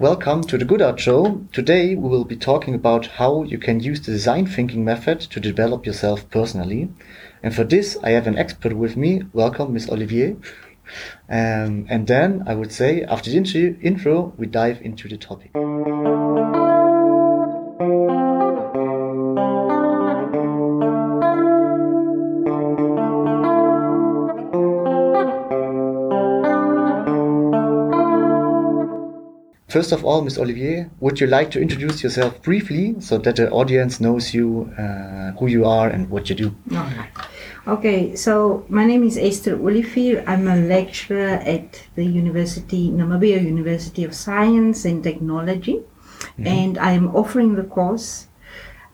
welcome to the Good Art Show. Today we will be talking about how you can use the design thinking method to develop yourself personally. And for this, I have an expert with me. Welcome, Miss Olivier. Um, and then I would say, after the intro, intro, we dive into the topic. First of all, Ms. Olivier, would you like to introduce yourself briefly so that the audience knows you, uh, who you are, and what you do? Okay, so my name is Esther Olivier. I'm a lecturer at the University, Namibia University of Science and Technology, and I'm offering the course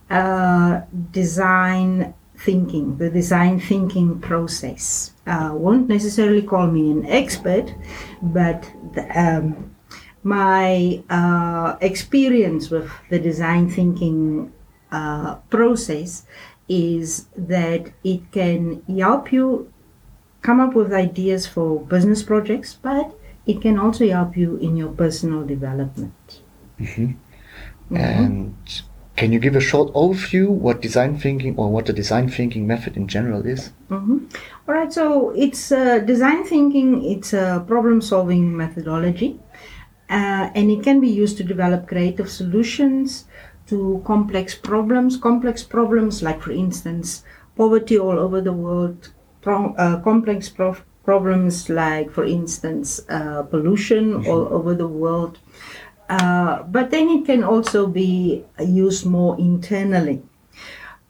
uh, Design Thinking, the design thinking process. Uh, won't necessarily call me an expert, but the, um, my uh, experience with the design thinking uh, process is that it can help you come up with ideas for business projects, but it can also help you in your personal development. And can you give a short overview what design thinking or what the design thinking method in general is? All right, so it's uh, design thinking, it's a problem solving methodology, uh, and it can be used to develop creative solutions to complex problems. Complex problems, like, for instance, poverty all over the world, pro- uh, complex prof- problems, like, for instance, uh, pollution all over the world. Uh, but then it can also be used more internally.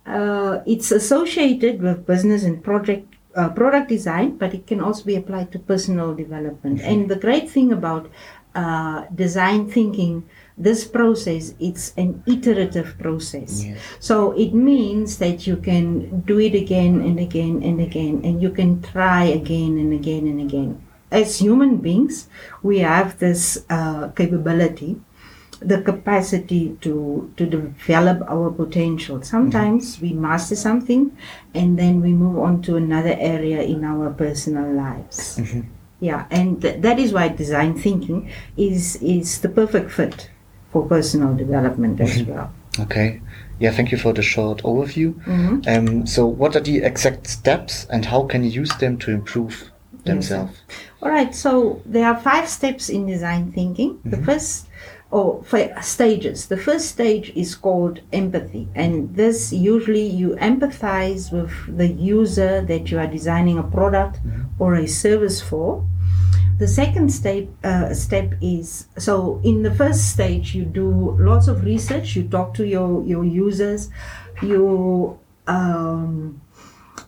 Uh, it's associated with business and project uh, product design, but it can also be applied to personal development. And the great thing about uh, design thinking, this process, it's an iterative process. Yes. So it means that you can do it again and again and again, and you can try again and again and again. As human beings, we have this uh, capability the capacity to to develop our potential. Sometimes we master something, and then we move on to another area in our personal lives. Yeah, and th- that is why design thinking is is the perfect fit for personal development as mm-hmm. well. Okay. Yeah, thank you for the short overview. Mm-hmm. Um, so, what are the exact steps and how can you use them to improve themselves? All right, so there are five steps in design thinking. The mm-hmm. first, or stages. The first stage is called empathy, and this usually you empathize with the user that you are designing a product or a service for. The second step uh, step is so in the first stage you do lots of research. You talk to your your users, you um,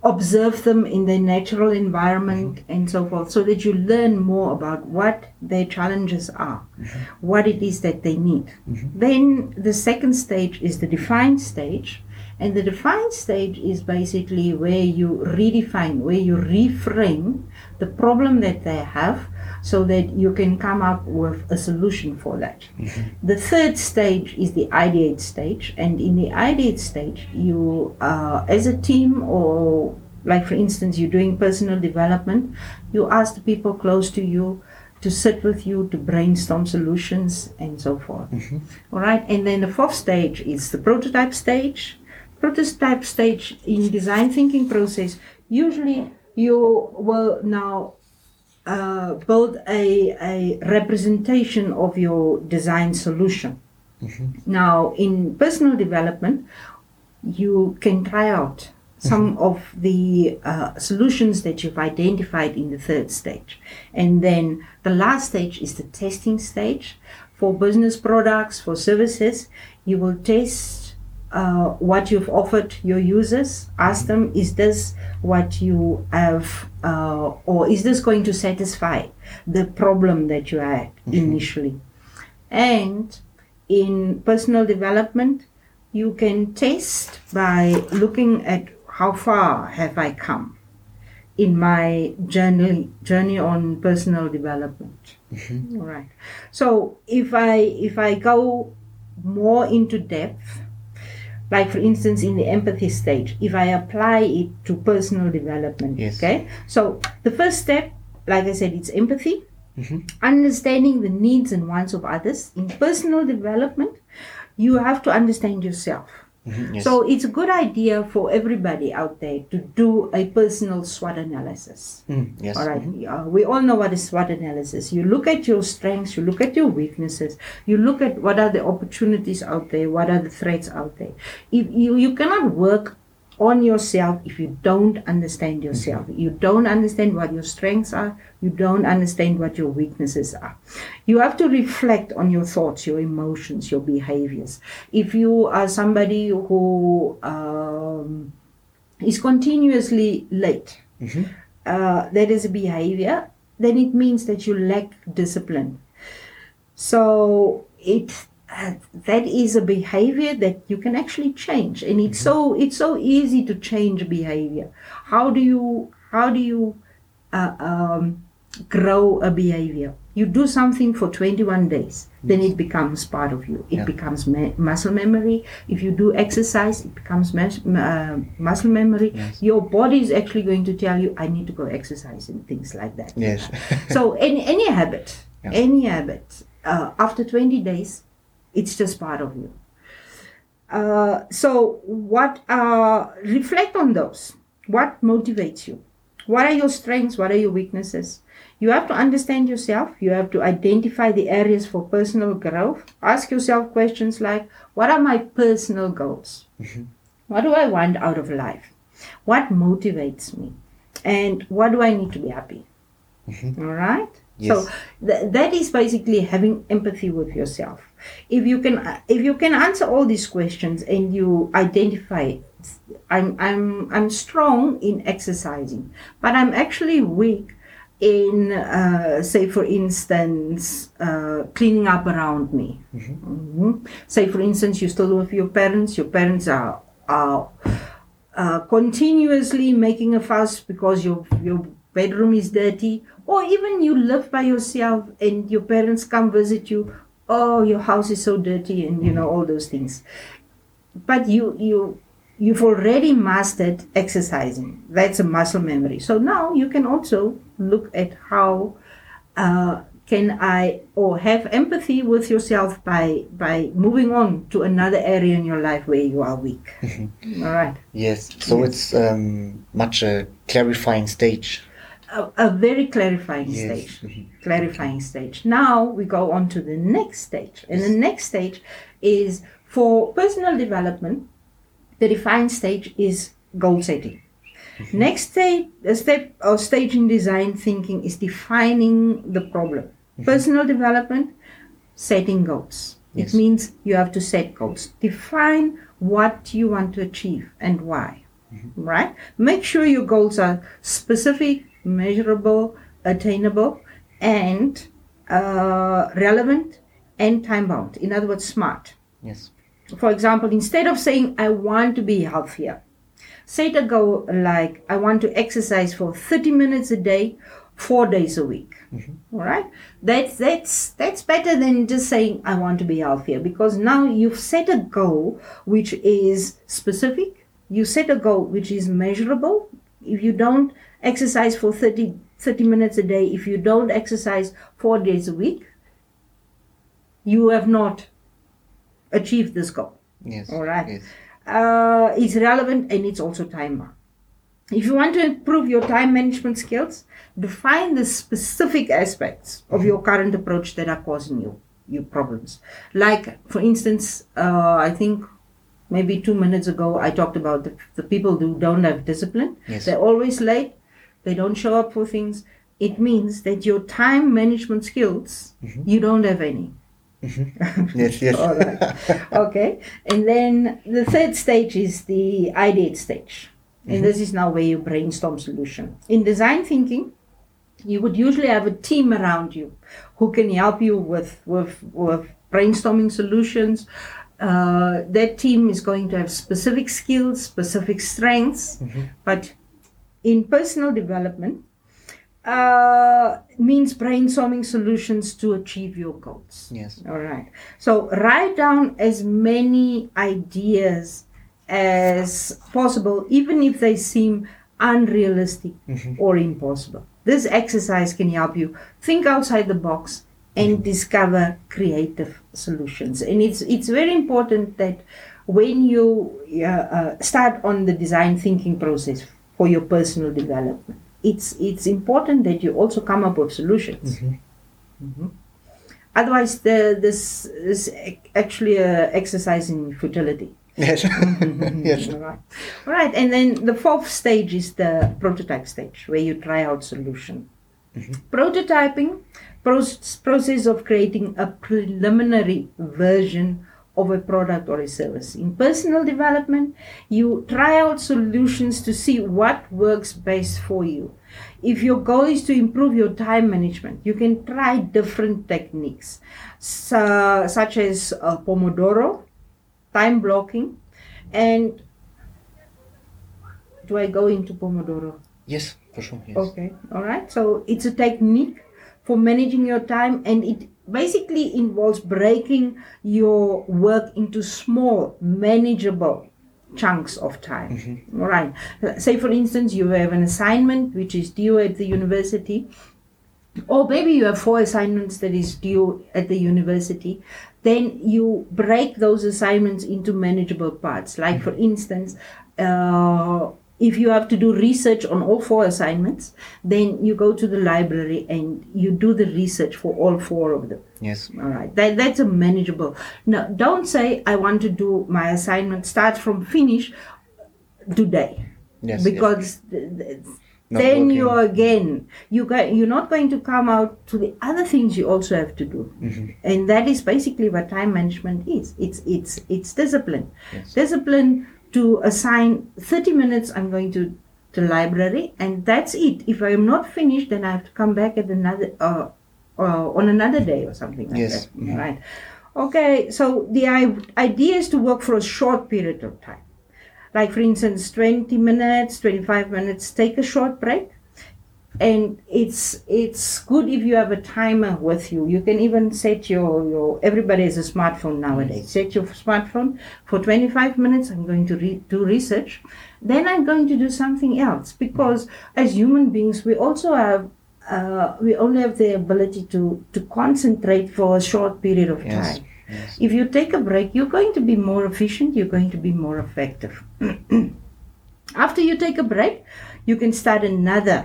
observe them in their natural environment mm-hmm. and so forth so that you learn more about what their challenges are mm-hmm. what it is that they need. Mm-hmm. Then the second stage is the defined stage and the defined stage is basically where you redefine where you reframe the problem that they have so that you can come up with a solution for that the third stage is the ideate stage, and in the ideate stage, you, uh, as a team, or like for instance, you're doing personal development, you ask the people close to you to sit with you to brainstorm solutions and so forth. All right, and then the fourth stage is the prototype stage. Prototype stage in design thinking process, usually you will now uh, build a, a representation of your design solution. Now, in personal development, you can try out some of the uh, solutions that you've identified in the third stage. And then the last stage is the testing stage. For business products, for services, you will test uh, what you've offered your users. Ask them, is this what you have, uh, or is this going to satisfy the problem that you had initially? And in personal development, you can test by looking at how far have I come in my journey journey on personal development. All right. So if I if I go more into depth, like for instance in the empathy stage, if I apply it to personal development, Yes. okay. So the first step, like I said, it's empathy. Mm-hmm. understanding the needs and wants of others. In personal development, you have to understand yourself. Mhm, Yes. So it's a good idea for everybody out there to do a personal SWOT analysis. Mm, yes. All right. Mhm. Uh, we all know what is SWOT analysis. You look at your strengths, you look at your weaknesses, you look at what are the opportunities out there, what are the threats out there. If you, you cannot work on yourself if you don't understand yourself. You don't understand what your strengths are, you don't understand what your weaknesses are. You have to reflect on your thoughts, your emotions, your behaviors. If you are somebody who um, is continuously late, Mhm. uh, that is a behavior, then it means that you lack discipline. So it that is a behavior that you can actually change, and it's so it's so easy to change behavior. How do you how do you uh, um, grow a behavior? You do something for 21 days, then it becomes part of you. It Yeah. becomes me- muscle memory. If you do exercise, it becomes mes- uh, muscle memory. Yes. Your body is actually going to tell you, "I need to go exercise," and things like that Yes. so any any habit Yeah. any habit uh, after 20 days it's just part of you. Uh, so what uh, reflect on those. What motivates you? What are your strengths? What are your weaknesses? You have to understand yourself. You have to identify the areas for personal growth. Ask yourself questions like what are my personal goals? What do i want out of life? What motivates me? And what do i need to be happy? All right Yes. so th- that is basically having empathy with yourself if you can if you can answer all these questions and you identify i'm i'm i'm strong in exercising but i'm actually weak in uh, say for instance uh, cleaning up around me Mhm. say for instance you still with your parents your parents are are uh, continuously making a fuss because your your bedroom is dirty or even you live by yourself and your parents come visit you oh your house is so dirty and you know all those things but you you you've already mastered exercising that's a muscle memory so now you can also look at how uh, can I or have empathy with yourself by by moving on to another area in your life where you are weak. All right, Yes. So Yes. it's um, much a clarifying stage. A, a very clarifying Yes. stage. Clarifying stage. Now we go on to the next stage, and the next stage is for personal development. The defined stage is goal setting. Mm-hmm. Next stage, step or stage in design thinking is defining the problem. Mm-hmm. Personal development, setting goals. Yes. It means you have to set goals. Define what you want to achieve and why. Mm-hmm. Right? Make sure your goals are specific, measurable, attainable, and uh, relevant and time bound. In other words, smart. Yes. For example, instead of saying, I want to be healthier, set a goal like, I want to exercise for 30 minutes a day, four days a week. All right? That's, that's, that's better than just saying, I want to be healthier because now you've set a goal which is specific, you set a goal which is measurable. If you don't exercise for 30, 30 minutes a day, if you don't exercise four days a week, you have not achieved this goal Yes. All right. Yes. uh, it's relevant and it's also time bound. If you want to improve your time management skills, define the specific aspects of your current approach that are causing you you problems. Like, for instance, uh, I think maybe two minutes ago I talked about the, the people who don't have discipline. Yes. They're always late. They don't show up for things. It means that your time management skills mm-hmm. you don't have any. Mm-hmm. Yes. Yes. All right. okay. And then the third stage is the ideate stage. And mm-hmm. this is now where you brainstorm solution. In design thinking, you would usually have a team around you who can help you with with, with brainstorming solutions. Uh, that team is going to have specific skills, specific strengths, but in personal development, uh, means brainstorming solutions to achieve your goals. Yes. All right. So write down as many ideas as possible, even if they seem unrealistic or impossible. this exercise can help you think outside the box and discover creative solutions. And it's it's very important that when you uh, uh, start on the design thinking process for your personal development, it's it's important that you also come up with solutions. Mm-hmm. Otherwise, the, this is actually an exercise in futility. Yes. yes. All right. All right. And then the fourth stage is the prototype stage, where you try out solution. Mm-hmm. Prototyping, process of creating a preliminary version of a product or a service. In personal development, you try out solutions to see what works best for you. If your goal is to improve your time management, you can try different techniques, so, such as uh, Pomodoro, time blocking, and do I go into Pomodoro? Yes, for sure. Yes. Okay, all right. So it's a technique for managing your time, and it basically involves breaking your work into small, manageable chunks of time. Mm-hmm. All right. Say, for instance, you have an assignment which is due at the university, or maybe you have four assignments that is due at the university. Then you break those assignments into manageable parts. Like, mm-hmm. for instance, uh, if you have to do research on all four assignments, then you go to the library and you do the research for all four of them. Yes. All right. That, that's a manageable. Now, don't say, I want to do my assignment start from finish today. Yes. Because yes. Th- then you are again you got you're not going to come out to the other things you also have to do mm-hmm. and that is basically what time management is it's it's it's discipline yes. discipline to assign 30 minutes i'm going to the library and that's it if i'm not finished then i have to come back at another uh, uh, on another day or something like yes. that mm-hmm. right okay so the idea is to work for a short period of time like for instance 20 minutes 25 minutes take a short break and it's it's good if you have a timer with you. You can even set your your everybody has a smartphone nowadays. Set your smartphone for 25 minutes i'm going to re- do research. Then i'm going to do something else because as human beings we also have uh, we only have the ability to to concentrate for a short period of yes. time. Yes. if you take a break you're going to be more efficient you're going to be more effective. After you take a break you can start another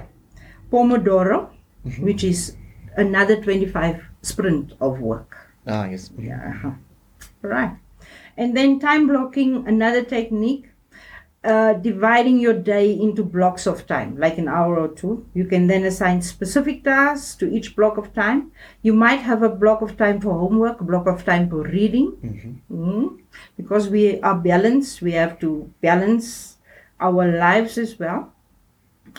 Pomodoro, mm-hmm. which is another 25 sprint of work. Ah, yes. Mm-hmm. Yeah. Uh-huh. Right. And then time blocking, another technique. Uh, dividing your day into blocks of time, like an hour or two. You can then assign specific tasks to each block of time. You might have a block of time for homework, a block of time for reading. Mm-hmm. Mm-hmm. Because we are balanced, we have to balance our lives as well.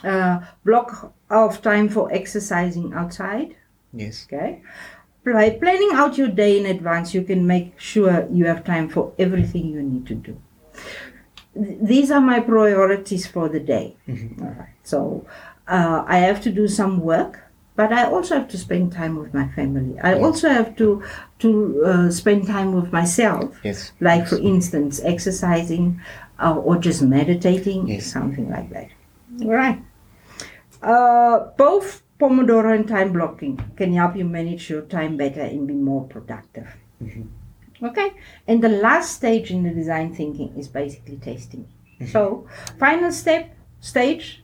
Uh, block of time for exercising outside. Yes. Okay. By planning out your day in advance, you can make sure you have time for everything you need to do. These are my priorities for the day. Mm-hmm. All right. So uh, I have to do some work, but I also have to spend time with my family. I yes. also have to to uh, spend time with myself. Yes. Like yes. for instance, exercising uh, or just meditating, yes. something like that. Right. Uh, both Pomodoro and time blocking can help you manage your time better and be more productive. Mm-hmm. Okay, and the last stage in the design thinking is basically testing. Mm-hmm. So, final step stage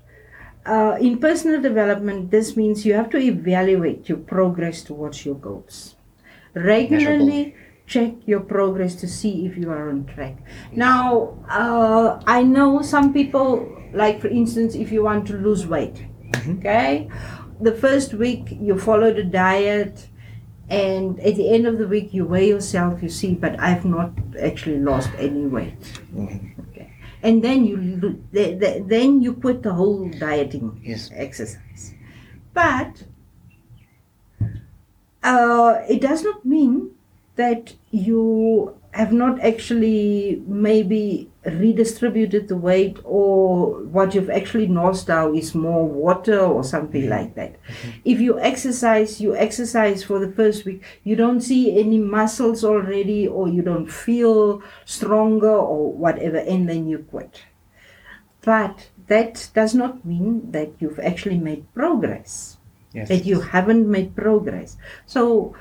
uh, in personal development, this means you have to evaluate your progress towards your goals. Regularly. Check your progress to see if you are on track. Now, uh, I know some people, like for instance, if you want to lose weight, Mm-hmm. Okay? The first week you follow the diet, and at the end of the week you weigh yourself, you see, but I've not actually lost any weight. Mm-hmm. Okay. And then you then you quit the whole dieting yes. exercise. But uh, it does not mean that you have not actually maybe redistributed the weight or what you've actually lost now is more water or something like that. Mm-hmm. If you exercise, you exercise for the first week, you don't see any muscles already or you don't feel stronger or whatever, and then you quit. But that does not mean that you've actually made progress. Yes. That you haven't made progress. So,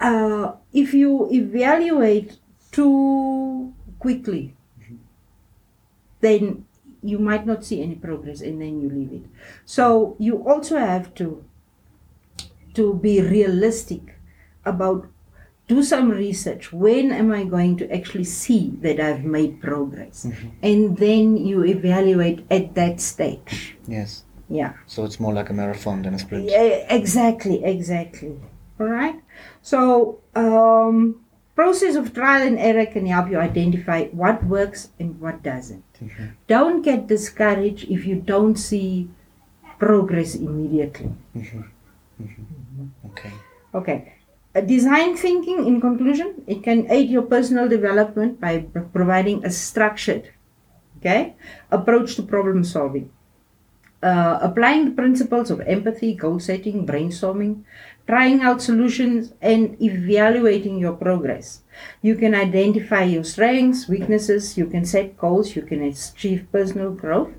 uh, if you evaluate too quickly, then you might not see any progress and then you leave it. So you also have to to be realistic about do some research. When am I going to actually see that I've made progress? And then you evaluate at that stage. Yes. Yeah. So it's more like a marathon than a sprint. Yeah, exactly, exactly. All right. So, um, process of trial and error can help you identify what works and what doesn't. Don't get discouraged if you don't see progress immediately. Okay. Okay. Uh, design thinking, in conclusion, it can aid your personal development by providing a structured, okay, approach to problem solving. Uh, applying the principles of empathy, goal setting, brainstorming, trying out solutions, and evaluating your progress. You can identify your strengths, weaknesses, you can set goals, you can achieve personal growth.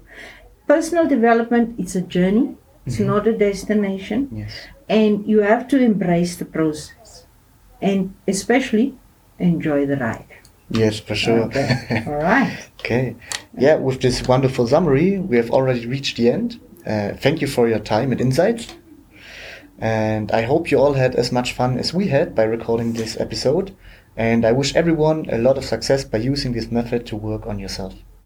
Personal development is a journey, it's not a destination Yes. and you have to embrace the process and especially enjoy the ride. Yes, for sure. Okay. All right. Okay. Yeah, with this wonderful summary, we have already reached the end. Uh, thank you for your time and insights. And I hope you all had as much fun as we had by recording this episode. And I wish everyone a lot of success by using this method to work on yourself.